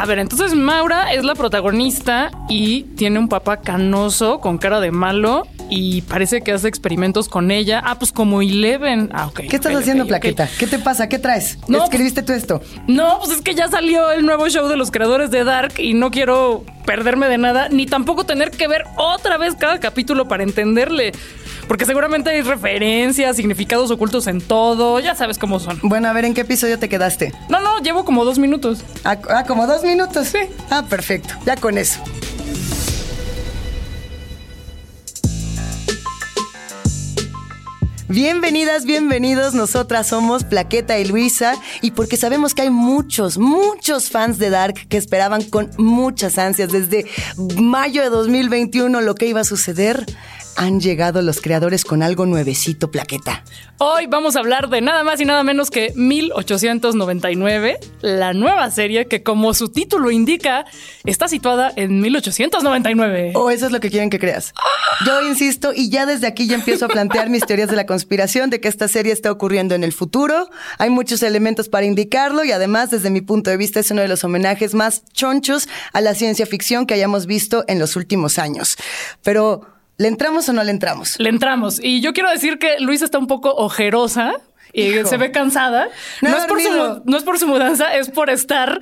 A ver, entonces Maura es la protagonista y tiene un papá canoso con cara de malo y parece que hace experimentos con ella. Ah, pues como Eleven. Ah, ok. ¿Qué estás haciendo, Plaqueta? ¿Qué te pasa? ¿Qué traes? No, ¿Escribiste tú esto? No, pues es que ya salió el nuevo show de los creadores de Dark y no quiero perderme de nada, ni tampoco tener que ver otra vez cada capítulo para entenderle. Porque seguramente hay referencias, significados ocultos en todo, ya sabes cómo son. Bueno, a ver, ¿en qué episodio te quedaste? No, no, llevo como dos minutos. Ah, ah, como dos minutos. Sí. Ah, perfecto. Ya con eso. Bienvenidas, bienvenidos. Nosotras somos Plaqueta y Luisa. Y porque sabemos que hay muchos, muchos fans de Dark que esperaban con muchas ansias desde mayo de 2021 lo que iba a suceder, han llegado los creadores con algo nuevecito, Plaqueta. Hoy vamos a hablar de nada más y nada menos que 1899, la nueva serie que como su título indica, está situada en 1899. O eso es lo que quieren que creas. Yo insisto y ya desde aquí ya empiezo a plantear mis teorías de la conspiración de que esta serie está ocurriendo en el futuro. Hay muchos elementos para indicarlo y además desde mi punto de vista es uno de los homenajes más chonchos a la ciencia ficción que hayamos visto en los últimos años. Pero, ¿le entramos o no le entramos? Le entramos. Y yo quiero decir que Luisa está un poco ojerosa. Y Hijo. se ve cansada. No No, he es por su, dormido. mu- no es por su mudanza, es por estar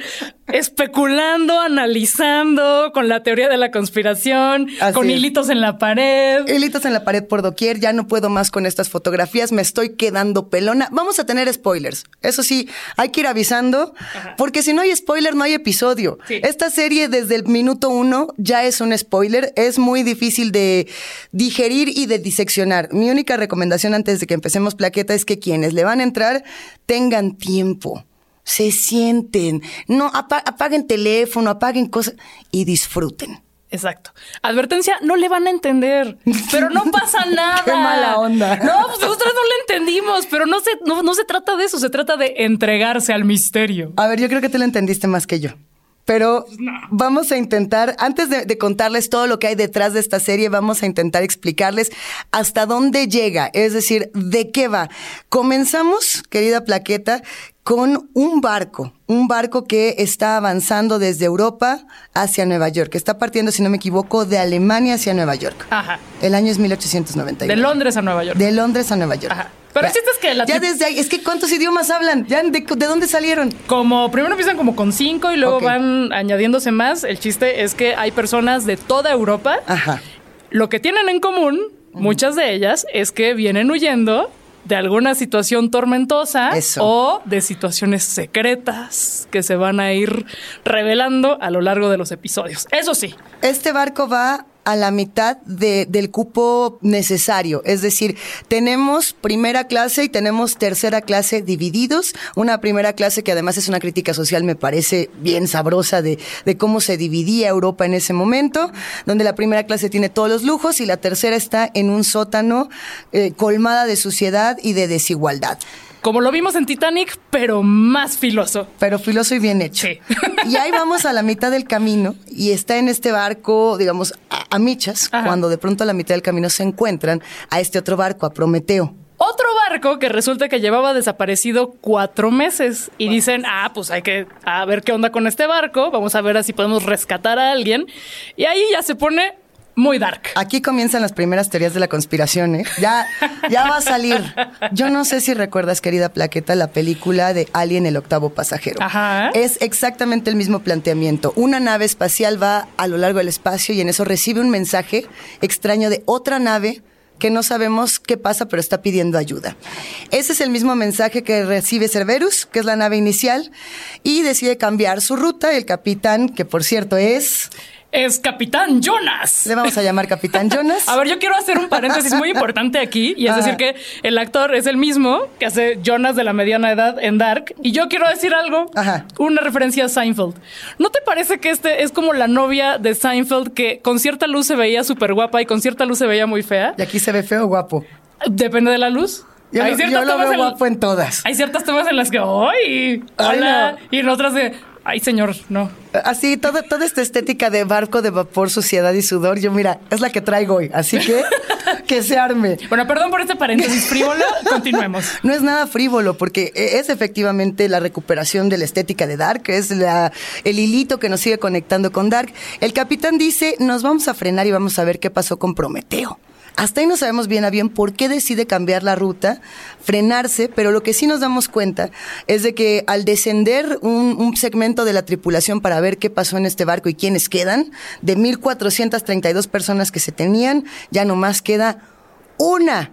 especulando, analizando con la teoría de la conspiración, Así con es. hilitos en la pared. Hilitos en la pared por doquier, ya no puedo más con estas fotografías, me estoy quedando pelona. Vamos a tener spoilers. Eso sí, hay que ir avisando, porque si no hay spoiler, no hay episodio. Sí. Esta serie desde el minuto uno ya es un spoiler, es muy difícil de digerir y de diseccionar. Mi única recomendación antes de que empecemos plaqueta es que quienes le van a entrar tengan tiempo. Se sienten, no apa- apaguen teléfono, apaguen cosas y disfruten. Exacto. Advertencia, no le van a entender, pero no pasa nada. Qué mala onda. No, pues nosotros no le entendimos, pero no se, no, no se trata de eso, se trata de entregarse al misterio. A ver, yo creo que tú lo entendiste más que yo. Pero vamos a intentar, antes de, de contarles todo lo que hay detrás de esta serie, vamos a intentar explicarles hasta dónde llega, es decir, de qué va. Comenzamos, querida Plaqueta, con un barco, un barco que está avanzando desde Europa hacia Nueva York, que está partiendo, si no me equivoco, de Alemania hacia Nueva York. Ajá. El año es 1891. De Londres a Nueva York. De Londres a Nueva York. Ajá. Pero chiste es que la Ya desde ahí, es que ¿cuántos idiomas hablan? ¿Ya de, de dónde salieron? Como primero empiezan como con cinco y luego van añadiéndose más. El chiste es que hay personas de toda Europa. Ajá. Lo que tienen en común, muchas de ellas, es que vienen huyendo de alguna situación tormentosa Eso. o de situaciones secretas que se van a ir revelando a lo largo de los episodios. Eso sí, Este barco va a la mitad de- del cupo necesario. Es decir, tenemos primera clase y tenemos tercera clase divididos. Una primera clase que además es una crítica social, me parece bien sabrosa de, de cómo se dividía Europa en ese momento, donde la primera clase tiene todos los lujos y la tercera está en un sótano eh, colmada de suciedad y de desigualdad. Como lo vimos en Titanic, pero más filoso. Pero filoso y bien hecho. Sí. Y ahí vamos a la mitad del camino y está en este barco, digamos, a, a michas, Ajá. cuando de pronto a la mitad del camino se encuentran a este otro barco, a Prometeo. Otro barco que resulta que llevaba desaparecido cuatro meses y dicen, ah, pues hay que a ver qué onda con este barco, vamos a ver si podemos rescatar a alguien. Y ahí ya se pone muy dark. Aquí comienzan las primeras teorías de la conspiración, ¿eh? Ya, ya va a salir. Yo no sé si recuerdas, querida Plaqueta, la película de Alien, el octavo pasajero. Ajá. Es exactamente el mismo planteamiento. Una nave espacial va a lo largo del espacio y en eso recibe un mensaje extraño de otra nave que no sabemos qué pasa, pero está pidiendo ayuda. Ese es el mismo mensaje que recibe Cerberus, que es la nave inicial, y decide cambiar su ruta. El capitán, que por cierto es... Es Capitán Jonas. Le vamos a llamar Capitán Jonas. A ver, yo quiero hacer un paréntesis muy importante aquí, y es Ajá. decir que el actor es el mismo que hace Jonas de la mediana edad en Dark, y yo quiero decir algo, Ajá. una referencia a Seinfeld. ¿No te parece que este es como la novia de Seinfeld que con cierta luz se veía súper guapa y con cierta luz se veía muy fea? Y aquí se ve feo o guapo. Depende de la luz. Yo, lo- yo lo tomas veo en- guapo en todas. Hay ciertas tomas en las que, ¡ay! Ay, ¡Hola! no. Y en otras de, Ay, señor, no. Así, toda, toda esta estética de barco de vapor, suciedad y sudor, yo mira, es la que traigo hoy. Así que que se arme. Bueno, perdón por este paréntesis frívolo, continuemos. No es nada frívolo, porque es efectivamente la recuperación de la estética de Dark, es la, el hilito que nos sigue conectando con Dark. El capitán dice, nos vamos a frenar y vamos a ver qué pasó con Prometeo. Hasta ahí no sabemos bien a bien por qué decide cambiar la ruta, frenarse, pero lo que sí nos damos cuenta es de que al descender un, segmento de la tripulación para ver qué pasó en este barco y quiénes quedan, de 1.432 personas que se tenían, ya nomás queda una.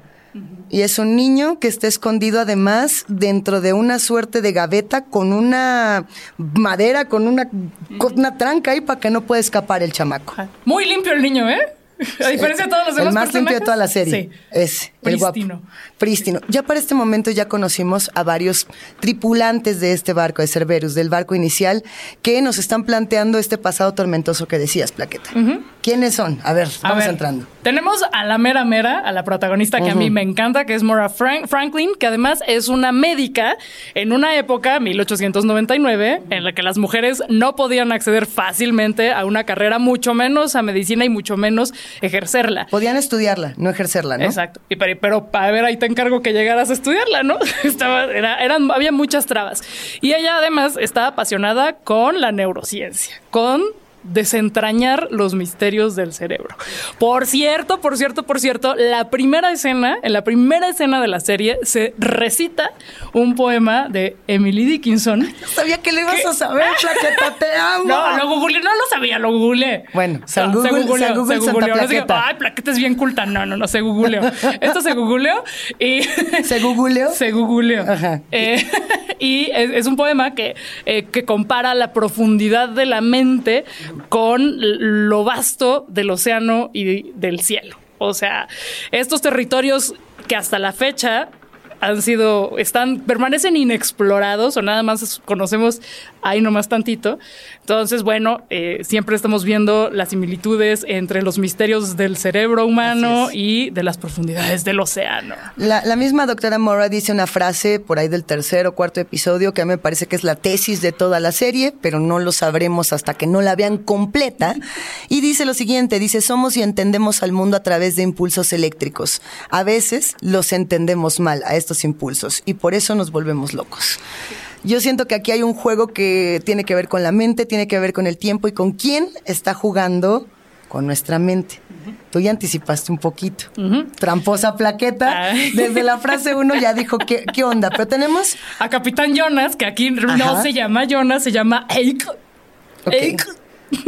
Y es un niño que está escondido además dentro de una suerte de gaveta con una madera, con una, con una tranca ahí para que no pueda escapar el chamaco. Muy limpio el niño, ¿eh? A diferencia de todos los demás El más limpio de toda la serie. Sí. Es Prístino. el guapo. Prístino. Ya para este momento ya conocimos a varios tripulantes de este barco de Cerberus, del barco inicial, que nos están planteando este pasado tormentoso que decías, Plaqueta. ¿Quiénes son? A ver, A vamos ver, entrando. Tenemos a la mera mera, a la protagonista que a mí me encanta, que es Frank- Franklin, que además es una médica en una época, 1899, en la que las mujeres no podían acceder fácilmente a una carrera, mucho menos a medicina y mucho menos ejercerla. Podían estudiarla, no ejercerla, ¿no? Exacto. Y pero, pero a ver, ahí te encargo que llegaras a estudiarla, ¿no? Estaba, era- eran, había muchas trabas. Y ella además estaba apasionada con la neurociencia, con desentrañar los misterios del cerebro. Por cierto, por cierto, por cierto, la primera escena, en la primera escena de la serie, se recita un poema de Emily Dickinson. Sabía que lo ibas a saber, Plaqueta, te amo. No, lo googleé, no lo sabía, lo googleé. Bueno, San No, Google- googleó, San Google se Santa. No Plaqueta. Ay, plaqueta es bien culta. No, no, no, se googleó. Esto se googleó y... ¿Se googleó? Se googleó. Ajá. Eh, y es, es un poema que, eh, que compara la profundidad de la mente con lo vasto del océano y del cielo. O sea, estos territorios que hasta la fecha han sido, están, permanecen inexplorados o nada más conocemos ahí nomás tantito. Entonces, bueno, eh, siempre estamos viendo las similitudes entre los misterios del cerebro humano y de las profundidades del océano. La, la misma doctora Mora dice una frase por ahí del tercer o cuarto episodio que a mí me parece que es la tesis de toda la serie, pero no lo sabremos hasta que no la vean completa. Y dice lo siguiente, dice, somos y entendemos al mundo a través de impulsos eléctricos. A veces los entendemos mal a estos impulsos y por eso nos volvemos locos. Yo siento que aquí hay un juego que tiene que ver con la mente, tiene que ver con el tiempo y con quién está jugando con nuestra mente. Tú ya anticipaste un poquito. Tramposa plaqueta. Ay. Desde la frase uno ya dijo qué, qué onda. Pero tenemos. A Capitán Jonas, que aquí no se llama Jonas, se llama Eik. ok, Eik.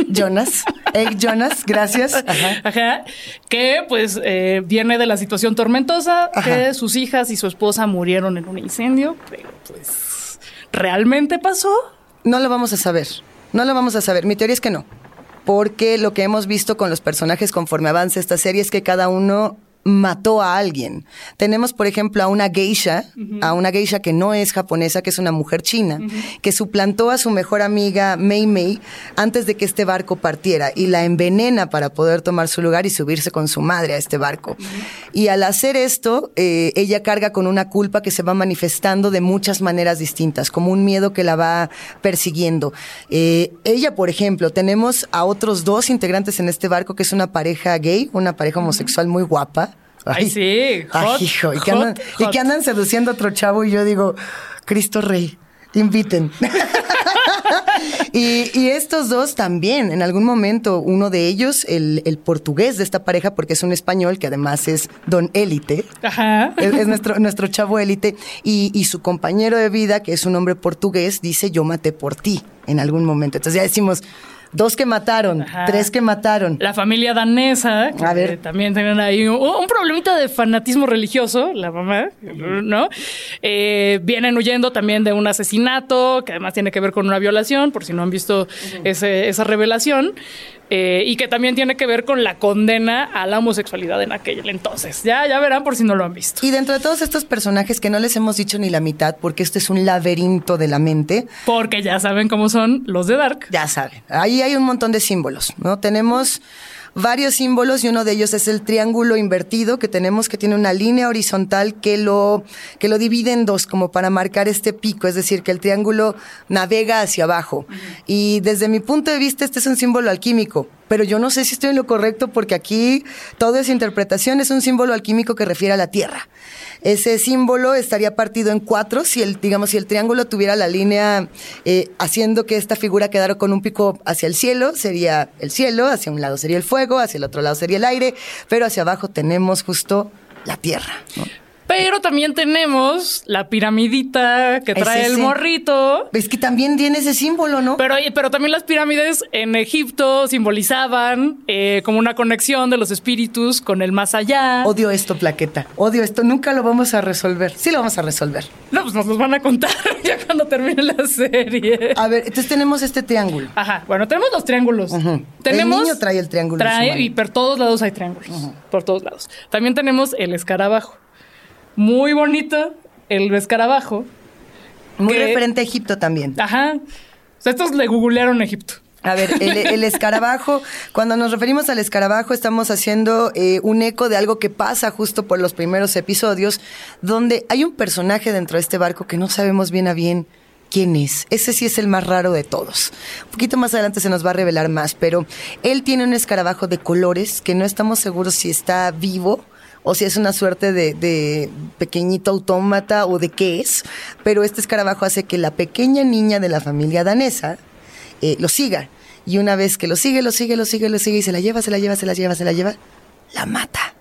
Jonas. Egg Jonas, gracias. Ajá. Ajá. Que pues eh, viene de la situación tormentosa, Ajá. que sus hijas y su esposa murieron en un incendio, pero pues ¿realmente pasó? No lo vamos a saber. No lo vamos a saber. Mi teoría es que no. Porque lo que hemos visto con los personajes conforme avanza esta serie es que cada uno mató a alguien. Tenemos, por ejemplo, a una geisha, a una geisha que no es japonesa, que es una mujer china, que suplantó a su mejor amiga Mei Mei antes de que este barco partiera y la envenena para poder tomar su lugar y subirse con su madre a este barco. Y al hacer esto, eh, ella carga con una culpa que se va manifestando de muchas maneras distintas, como un miedo que la va persiguiendo. Eh, ella, por ejemplo, tenemos a otros dos integrantes en este barco, que es una pareja gay, una pareja homosexual muy guapa. Ay, sí, Ay, hot, hijo, y que, hot, andan, y hot. que andan seduciendo a otro chavo y yo digo, Cristo Rey, inviten. y, y estos dos también, en algún momento, uno de ellos, el, el portugués de esta pareja, porque es un español que además es don élite, Ajá. es, es nuestro, nuestro chavo élite, y, y su compañero de vida, que es un hombre portugués, dice, yo maté por ti en algún momento. Entonces ya decimos, dos que mataron, Ajá. tres que mataron. La familia danesa, que A ver. también tienen ahí un, un problemita de fanatismo religioso, la mamá, ¿no? Eh, vienen huyendo también de un asesinato, que además tiene que ver con una violación, por si no han visto ese- esa revelación, eh, y que también tiene que ver con la condena a la homosexualidad en aquel entonces. Ya, ya verán por si no lo han visto. Y dentro de todos estos personajes que no les hemos dicho ni la mitad, porque este es un laberinto de la mente, Porque ya saben cómo son los de Dark. ya saben, ahí hay un montón de símbolos, ¿no? Tenemos varios símbolos y uno de ellos es el triángulo invertido que tenemos que tiene una línea horizontal que lo, que lo divide en dos como para marcar este pico, es decir, que el triángulo navega hacia abajo. Y desde mi punto de vista este es un símbolo alquímico, pero yo no sé si estoy en lo correcto porque aquí todo es interpretación, es un símbolo alquímico que refiere a la Tierra. Ese símbolo estaría partido en cuatro si el, digamos, si el triángulo tuviera la línea eh, haciendo que esta figura quedara con un pico hacia el cielo, sería el cielo, hacia un lado sería el fuego, hacia el otro lado sería el aire, pero hacia abajo tenemos justo la tierra. Pero también tenemos la piramidita que trae el morrito. Es que también tiene ese símbolo, ¿no? Pero, pero también las pirámides en Egipto simbolizaban eh, como una conexión de los espíritus con el más allá. Odio esto, plaqueta. Odio esto. Nunca lo vamos a resolver. Sí lo vamos a resolver. No, pues nos los van a contar ya cuando termine la serie. A ver, entonces tenemos este triángulo. Ajá, bueno, tenemos los triángulos. Ujú. Tenemos, El niño trae el triángulo Trae, y por todos lados hay triángulos. Por todos lados. También tenemos el escarabajo. Muy bonito el escarabajo. Muy que- referente a Egipto también. Ajá. O sea, estos le googlearon Egipto. A ver, el, el escarabajo, cuando nos referimos al escarabajo, estamos haciendo eh, un eco de algo que pasa justo por los primeros episodios, donde hay un personaje dentro de este barco que no sabemos bien a bien quién es. Ese sí es el más raro de todos. Un poquito más adelante se nos va a revelar más, pero él tiene un escarabajo de colores que no estamos seguros si está vivo o si es una suerte de, de pequeñito autómata o de qué es, pero este escarabajo hace que la pequeña niña de la familia danesa eh, lo siga. Y una vez que lo sigue, lo sigue, lo sigue, lo sigue y se la lleva, se la lleva, se la lleva, se la lleva, la mata.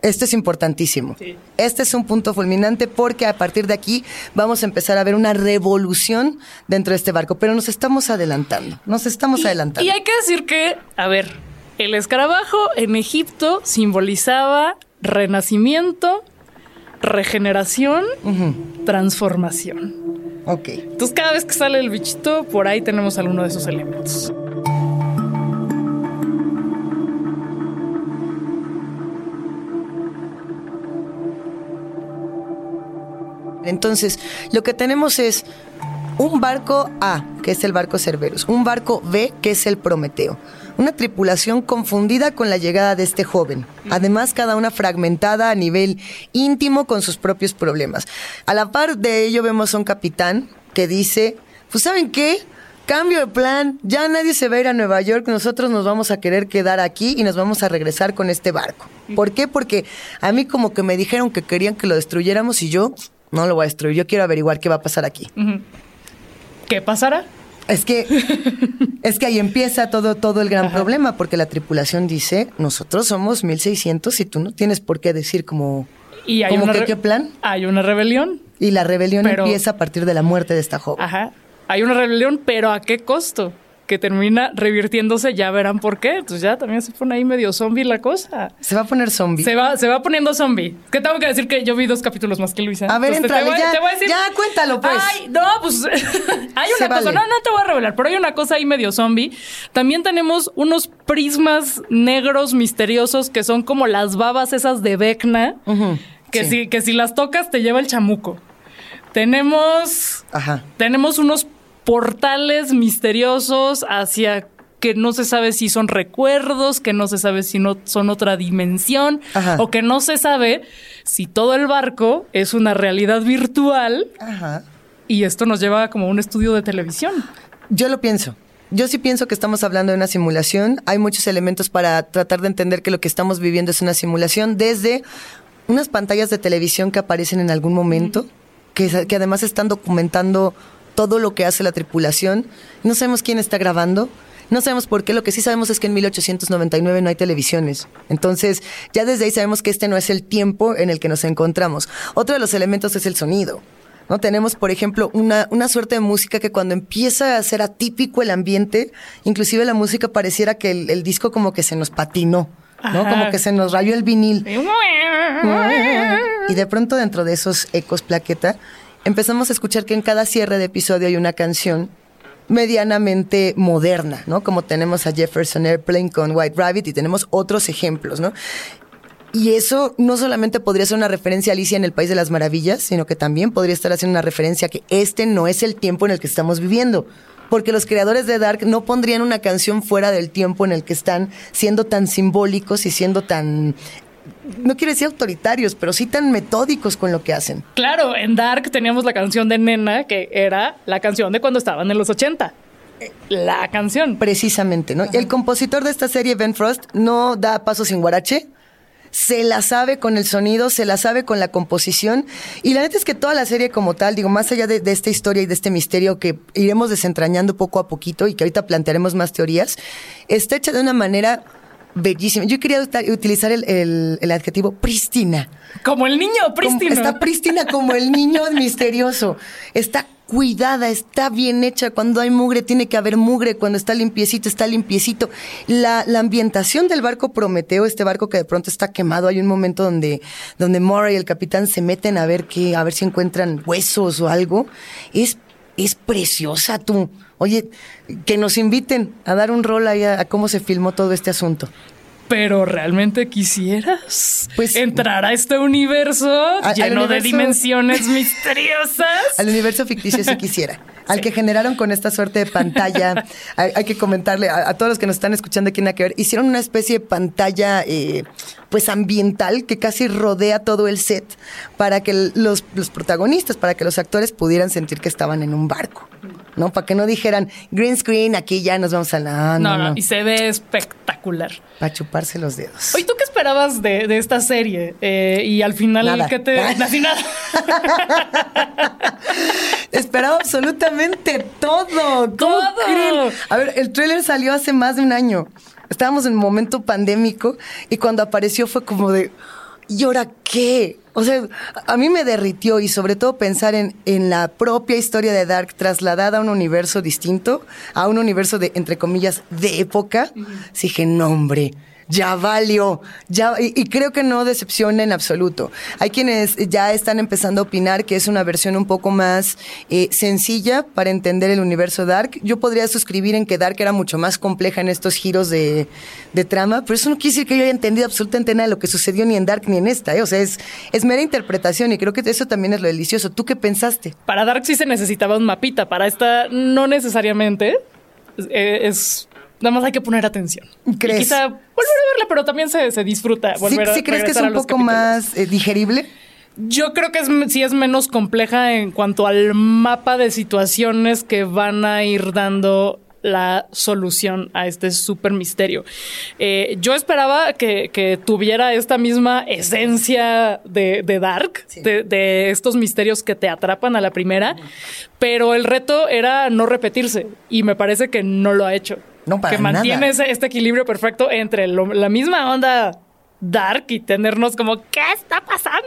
Esto es importantísimo. Sí. Este es un punto fulminante porque a partir de aquí vamos a empezar a ver una revolución dentro de este barco, pero nos estamos adelantando, nos estamos adelantando. Y hay que decir que, a ver, el escarabajo en Egipto simbolizaba renacimiento, regeneración, transformación. Ok. Entonces, cada vez que sale el bichito, por ahí tenemos alguno de esos elementos. Entonces, lo que tenemos es un barco A, que es el barco Cerberus, un barco B, que es el Prometeo. Una tripulación confundida con la llegada de este joven. Además, cada una fragmentada a nivel íntimo con sus propios problemas. A la par de ello vemos a un capitán que dice, pues ¿saben qué? Cambio de plan, ya nadie se va a ir a Nueva York, nosotros nos vamos a querer quedar aquí y nos vamos a regresar con este barco. ¿Por qué? Porque a mí como que me dijeron que querían que lo destruyéramos y yo no lo voy a destruir, yo quiero averiguar qué va a pasar aquí. ¿Qué pasará? Es que es que ahí empieza todo todo el gran problema porque la tripulación dice, nosotros somos 1600 y tú no tienes por qué decir como Y hay ¿Cómo una que qué plan? Hay una rebelión. y la rebelión Pero- empieza a partir de la muerte de esta joven. Ajá. Hay una rebelión, pero ¿a qué costo? Que termina revirtiéndose, ya verán por qué. Entonces ya también se pone ahí medio zombie la cosa. Se va a poner zombie. Se va, se va poniendo zombie. Que tengo que decir que yo vi dos capítulos más que Luisa. A ver, Entonces, entrale, voy- ya, voy a decir- ya, cuéntalo, pues. Ay, no, pues hay Se una cosa. vale. No, no te voy a revelar, pero hay una cosa ahí medio zombie. También tenemos unos prismas negros misteriosos que son como las babas esas de Vecna. Ujú, que, sí. si, que si las tocas te lleva el chamuco. Tenemos Ajá. tenemos unos portales misteriosos hacia que no se sabe si son recuerdos, que no se sabe si no son otra dimensión, Ajá. o que no se sabe si todo el barco es una realidad virtual Ajá. y esto nos lleva como a un estudio de televisión. Yo lo pienso. Yo sí pienso que estamos hablando de una simulación. Hay muchos elementos para tratar de entender que lo que estamos viviendo es una simulación, desde unas pantallas de televisión que aparecen en algún momento, que, que además están documentando todo lo que hace la tripulación. No sabemos quién está grabando. No sabemos por qué, lo que sí sabemos es que en 1899 no hay televisiones. Entonces, ya desde ahí sabemos que este no es el tiempo en el que nos encontramos. Otro de los elementos es el sonido. ¿no? Tenemos, por ejemplo, una, una suerte de música que cuando empieza a ser atípico el ambiente, inclusive la música pareciera que el, el disco como que se nos patinó, ¿no? Ajá. Como que se nos rayó el vinil. Y de pronto dentro de esos ecos plaqueta, empezamos a escuchar que en cada cierre de episodio hay una canción medianamente moderna, ¿no? Como tenemos a Jefferson Airplane con White Rabbit y tenemos otros ejemplos, ¿no? Y eso no solamente podría ser una referencia a Alicia en el País de las Maravillas, sino que también podría estar haciendo una referencia a que este no es el tiempo en el que estamos viviendo. porque los creadores de Dark no pondrían una canción fuera del tiempo en el que están siendo tan simbólicos y siendo tan no quiero decir autoritarios, pero sí tan metódicos con lo que hacen. Claro, en Dark teníamos la canción de Nena, que era la canción de cuando estaban en los 80. La canción. Precisamente, ¿no? El compositor de esta serie, Ben Frost, no da paso sin guarache. Se la sabe con el sonido, se la sabe con la composición. Y la neta es que toda la serie como tal, digo, más allá de, de esta historia y de este misterio que iremos desentrañando poco a poquito y que ahorita plantearemos más teorías, está hecha de una manera bellísima. Yo quería utilizar el, el- el adjetivo prístina. Como el niño, prístino. Está prístina como el niño misterioso. Está cuidada, está bien hecha. Cuando hay mugre, tiene que haber mugre. Cuando está limpiecito, está limpiecito. La, la ambientación del barco Prometeo, este barco que de pronto está quemado, hay un momento donde, donde Mora y el capitán se meten a ver qué, a ver si encuentran huesos o algo. Es, es preciosa tú. Oye, que nos inviten a dar un rol ahí a, a cómo se filmó todo este asunto. Pero realmente quisieras Pues- entrar a este universo lleno de dimensiones misteriosas. Al universo ficticio si quisiera. Al que generaron con esta suerte de pantalla. hay, hay que comentarle a, a todos los que nos están escuchando aquí en que ver. Hicieron una especie de pantalla, eh, pues ambiental, que casi rodea todo el set para que los, los protagonistas, para que los actores pudieran sentir que estaban en un barco. ¿No? Para que no dijeran green screen, aquí ya nos vamos a la. No, no, y se ve espectacular. Para chuparse los dedos. Oye, ¿tú qué esperabas de, de esta serie? Eh, y al final, Nada. ¿qué te...? Así nada. Esperaba absolutamente todo. ¿Cómo Todo. creen? A ver, el tráiler salió hace más de un año. Estábamos en un momento pandémico y cuando apareció fue como de, ¿y ahora qué? O sea, a mí me derritió y sobre todo pensar en, en la propia historia de Dark trasladada a un universo distinto, a un universo de, entre comillas, de época. Sí dije, no, hombre, ya valió, ya, y, creo que no decepciona en absoluto. Hay quienes ya están empezando a opinar que es una versión un poco más eh, sencilla para entender el universo Dark. Yo podría suscribir en que Dark era mucho más compleja en estos giros de, de trama, pero eso no quiere decir que yo haya entendido absolutamente nada de lo que sucedió ni en Dark ni en esta. ¿eh? O sea, es, es mera interpretación y creo que eso también es lo delicioso. ¿Tú qué pensaste? Para Dark sí se necesitaba un mapita. Para esta, no necesariamente. Es. Nada más hay que poner atención. ¿Crees? Y quizá volver a verla, pero también se, se disfruta. ¿Sí, Volver a sí crees que es un poco capítulos. más eh, digerible? Yo creo que es, sí es menos compleja en cuanto al mapa de situaciones que van a ir dando la solución a este súper misterio. Eh, yo esperaba que, que tuviera esta misma esencia de, de Dark, de, de estos misterios que te atrapan a la primera, pero el reto era no repetirse y me parece que no lo ha hecho. No, para que mantiene ese- este equilibrio perfecto entre lo- la misma onda dark y tenernos como, ¿qué está pasando?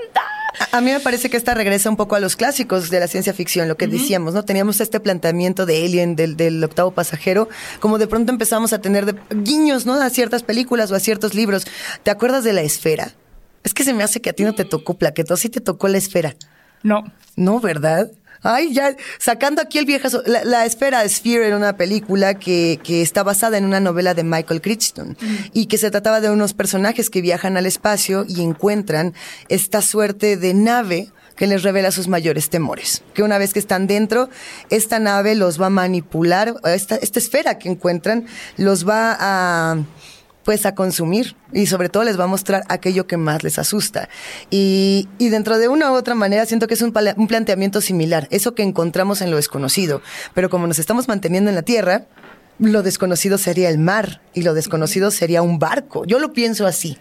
A, a mí me parece que esta regresa un poco a los clásicos de la ciencia ficción, lo que decíamos, ¿no? Teníamos este planteamiento de Alien, del, del octavo pasajero, como de pronto empezamos a tener de- guiños, ¿no? A ciertas películas o a ciertos libros. ¿Te acuerdas de la esfera? Es que se me hace que a ti no te tocó plaqueto, sí te tocó la esfera. No. No, ¿verdad? Ay, ya, sacando aquí el viejazo. La, esfera Sphere era una película que, que está basada en una novela de Michael Crichton y que se trataba de unos personajes que viajan al espacio y encuentran esta suerte de nave que les revela sus mayores temores. Que una vez que están dentro, esta nave los va a manipular, esta, esta esfera que encuentran los va a pues a consumir y sobre todo les va a mostrar aquello que más les asusta. Y, y dentro de una u otra manera siento que es un, un planteamiento similar, eso que encontramos en lo desconocido, pero como nos estamos manteniendo en la Tierra, lo desconocido sería el mar y lo desconocido sería un barco. Yo lo pienso así.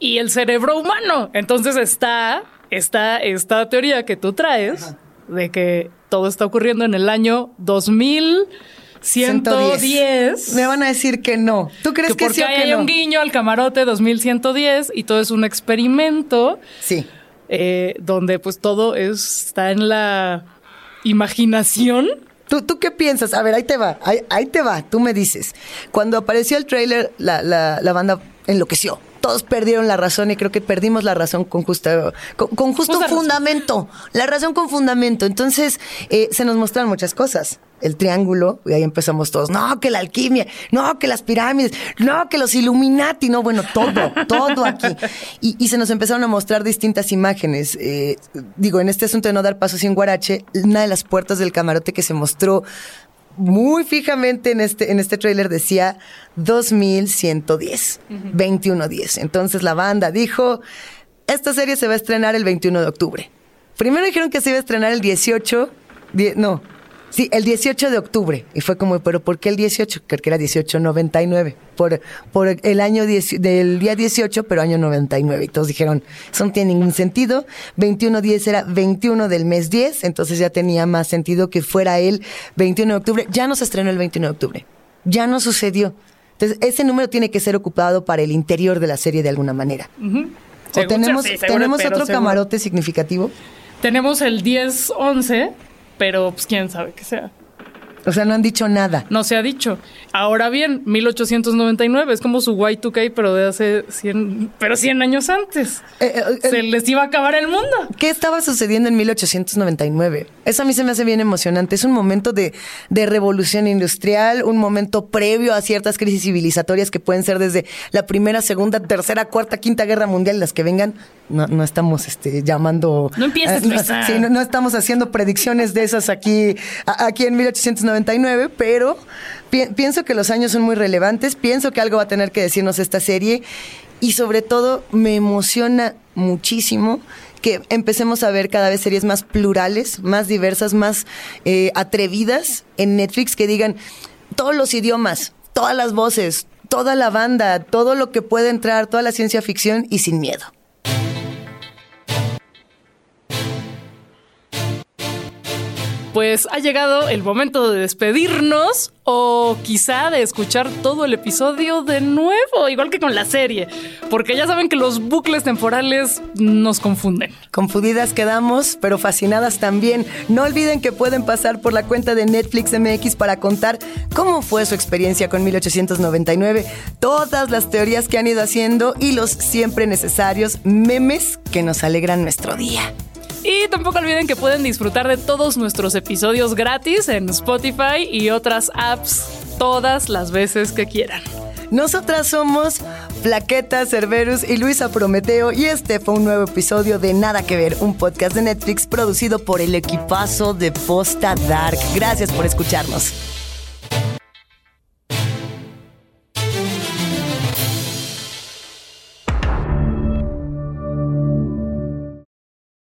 y el cerebro humano. Entonces está, está esta teoría que tú traes de que todo está ocurriendo en el año 2110. Me van a decir que no. ¿Tú crees que que, porque sí o ahí que hay no? un guiño al camarote 2110 y todo es un experimento Sí. eh, donde pues todo es- está en la imaginación. ¿Tú, ¿Tú qué piensas? A ver, ahí te va, ahí, ahí te va, tú me dices. Cuando apareció el tráiler, la, la, la banda enloqueció. Todos perdieron la razón y creo que perdimos la razón con, justa, con, con justo Justa razón. fundamento. La razón con fundamento. Entonces, eh, se nos muestran muchas cosas. El triángulo, y ahí empezamos todos. No, que la alquimia, no, que las pirámides, no, que los Illuminati, no, bueno, todo, todo aquí. Y, y se nos empezaron a mostrar distintas imágenes. Eh, digo, en este asunto de no dar paso sin guarache, una de las puertas del camarote que se mostró muy fijamente en este, en este tráiler decía 2110, 2110. Entonces la banda dijo, esta serie se va a estrenar el 21 de octubre. Primero dijeron que se iba a estrenar el 18, no, Sí, el 18 de octubre. Y fue como, ¿pero por qué el 18? Creo que era 1899. Por, por el año del día 18, pero año 99. Y todos dijeron, eso no tiene ningún sentido. 21-10 era 21 del mes 10, entonces ya tenía más sentido que fuera el 21 de octubre. Ya no se estrenó el 21 de octubre. Ya no sucedió. Entonces, ese número tiene que ser ocupado para el interior de la serie de alguna manera. ¿O tenemos, ¿tenemos otro camarote significativo? Tenemos el 10-11 pero pues quién sabe qué sea. O sea, no han dicho nada. No se ha dicho. Ahora bien, 1899 es como su Y2K, pero de hace 100, pero 100 años antes. Eh, eh, eh, se les iba a acabar el mundo. ¿Qué estaba sucediendo en 1899? Eso a mí se me hace bien emocionante. Es un momento de, de revolución industrial, un momento previo a ciertas crisis civilizatorias que pueden ser desde la primera, segunda, tercera, cuarta, quinta guerra mundial, las que vengan. No, no estamos este, llamando. No empieces, sí, no, no, estamos haciendo predicciones de esas aquí, aquí en 1899 pero pienso que los años son muy relevantes, pienso que algo va a tener que decirnos esta serie y sobre todo me emociona muchísimo que empecemos a ver cada vez series más plurales, más diversas, más eh, atrevidas en Netflix que digan todos los idiomas, todas las voces, toda la banda, todo lo que puede entrar, toda la ciencia ficción y sin miedo. Pues ha llegado el momento de despedirnos o quizá de escuchar todo el episodio de nuevo, igual que con la serie, porque ya saben que los bucles temporales nos confunden. Confundidas quedamos, pero fascinadas también. No olviden que pueden pasar por la cuenta de Netflix MX para contar cómo fue su experiencia con 1899, todas las teorías que han ido haciendo y los siempre necesarios memes que nos alegran nuestro día. Y tampoco olviden que pueden disfrutar de todos nuestros episodios gratis en Spotify y otras apps todas las veces que quieran. Nosotras somos Plaqueta, Cerberus y Luisa Prometeo y este fue un nuevo episodio de Nada que Ver, un podcast de Netflix producido por el equipazo de Posta Dark. Gracias por escucharnos.